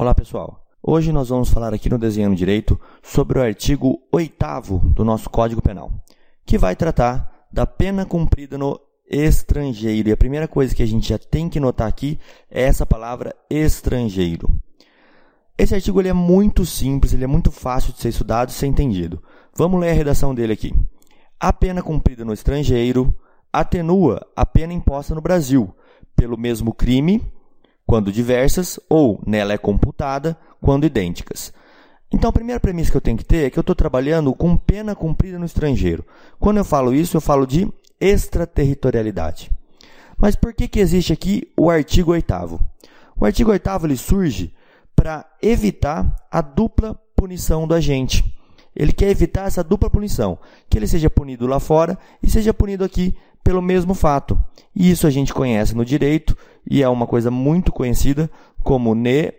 Olá pessoal, hoje nós vamos falar aqui no Desenhando Direito sobre o artigo 8 do nosso Código Penal, que vai tratar da pena cumprida no estrangeiro. E a primeira coisa que a gente já tem que notar aqui é essa palavra estrangeiro. Esse artigo ele é muito simples, ele é muito fácil de ser estudado e ser entendido. Vamos ler a redação dele aqui. A pena cumprida no estrangeiro atenua a pena imposta no Brasil pelo mesmo crime quando diversas, ou nela é computada quando idênticas. Então, a primeira premissa que eu tenho que ter é que eu estou trabalhando com pena cumprida no estrangeiro. Quando eu falo isso, eu falo de extraterritorialidade. Mas por que, que existe aqui o artigo 8 O artigo 8 ele surge para evitar a dupla punição do agente. Ele quer evitar essa dupla punição, que ele seja punido lá fora e seja punido aqui pelo mesmo fato. E isso a gente conhece no direito e é uma coisa muito conhecida como ne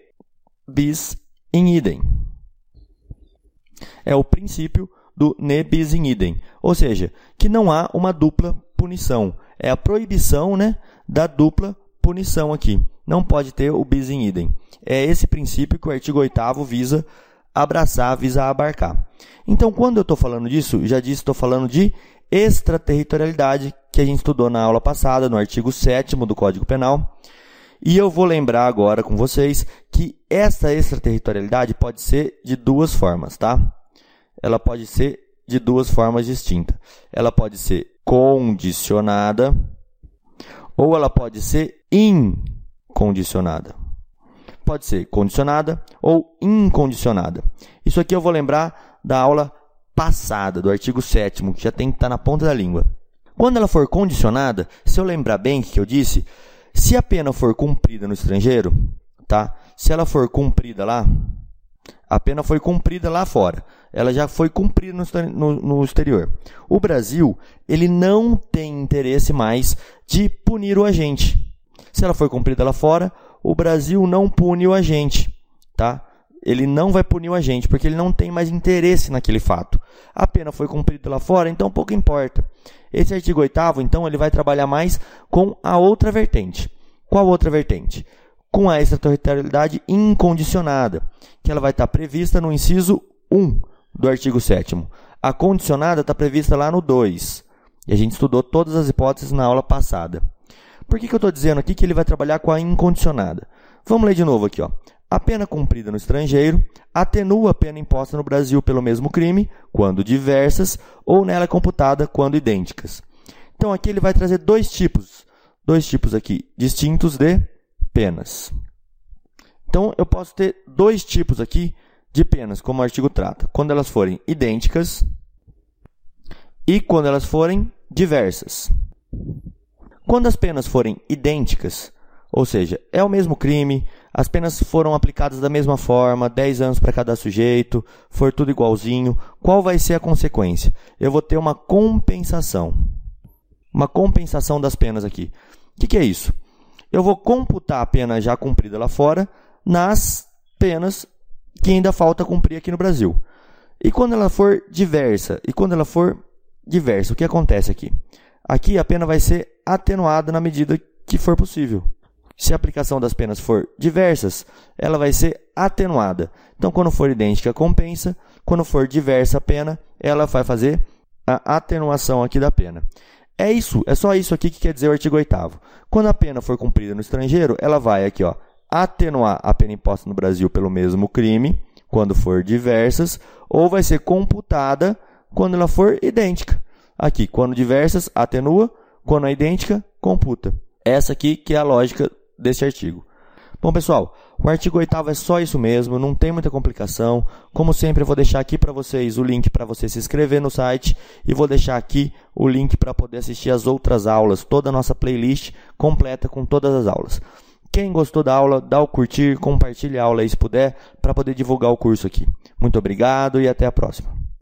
bis in idem. É o princípio do ne bis in idem, ou seja, que não há uma dupla punição. É a proibição né, da dupla punição aqui. Não pode ter o bis in idem. É esse princípio que o artigo 8 visa abraçar, visa abarcar. Então, quando eu estou falando disso, já disse, estou falando de extraterritorialidade, que a gente estudou na aula passada, no artigo 7 do Código Penal. E eu vou lembrar agora com vocês que essa extraterritorialidade pode ser de duas formas, tá? Ela pode ser de duas formas distintas. Ela pode ser condicionada ou ela pode ser incondicionada. Pode ser condicionada ou incondicionada. Isso aqui eu vou lembrar da aula passada, do artigo 7 que já tem que estar na ponta da língua. Quando ela for condicionada, se eu lembrar bem o que eu disse, se a pena for cumprida no estrangeiro, tá? Se ela for cumprida lá, a pena foi cumprida lá fora. Ela já foi cumprida no, no, no, exterior. O Brasil, ele não tem interesse mais de punir o agente. Se ela for cumprida lá fora, o Brasil não pune o agente, tá? Ele não vai punir o agente, porque ele não tem mais interesse naquele fato. A pena foi cumprida lá fora, então pouco importa. Esse artigo 8 então, ele vai trabalhar mais com a outra vertente. Qual outra vertente? Com a extraterritorialidade incondicionada, que ela vai estar prevista no inciso 1 do artigo 7 A condicionada está prevista lá no 2. E a gente estudou todas as hipóteses na aula passada. Por que, que eu estou dizendo aqui que ele vai trabalhar com a incondicionada? Vamos ler de novo aqui. Ó. A pena cumprida no estrangeiro atenua a pena imposta no Brasil pelo mesmo crime, quando diversas, ou nela computada quando idênticas. Então aqui ele vai trazer dois tipos, dois tipos aqui distintos de penas. Então eu posso ter dois tipos aqui de penas, como o artigo trata, quando elas forem idênticas e quando elas forem diversas. Quando as penas forem idênticas, ou seja, é o mesmo crime, as penas foram aplicadas da mesma forma, 10 anos para cada sujeito, for tudo igualzinho. Qual vai ser a consequência? Eu vou ter uma compensação. Uma compensação das penas aqui. O que, que é isso? Eu vou computar a pena já cumprida lá fora nas penas que ainda falta cumprir aqui no Brasil. E quando ela for diversa, e quando ela for diversa, o que acontece aqui? Aqui a pena vai ser atenuada na medida que for possível. Se a aplicação das penas for diversas, ela vai ser atenuada. Então, quando for idêntica, compensa. Quando for diversa a pena, ela vai fazer a atenuação aqui da pena. É isso, é só isso aqui que quer dizer o artigo 8 Quando a pena for cumprida no estrangeiro, ela vai aqui, ó, atenuar a pena imposta no Brasil pelo mesmo crime, quando for diversas, ou vai ser computada quando ela for idêntica. Aqui, quando diversas, atenua, quando é idêntica, computa. Essa aqui que é a lógica desse artigo. Bom, pessoal, o artigo 8 é só isso mesmo, não tem muita complicação. Como sempre, eu vou deixar aqui para vocês o link para você se inscrever no site e vou deixar aqui o link para poder assistir as outras aulas, toda a nossa playlist completa com todas as aulas. Quem gostou da aula, dá o curtir, compartilhe a aula aí se puder, para poder divulgar o curso aqui. Muito obrigado e até a próxima.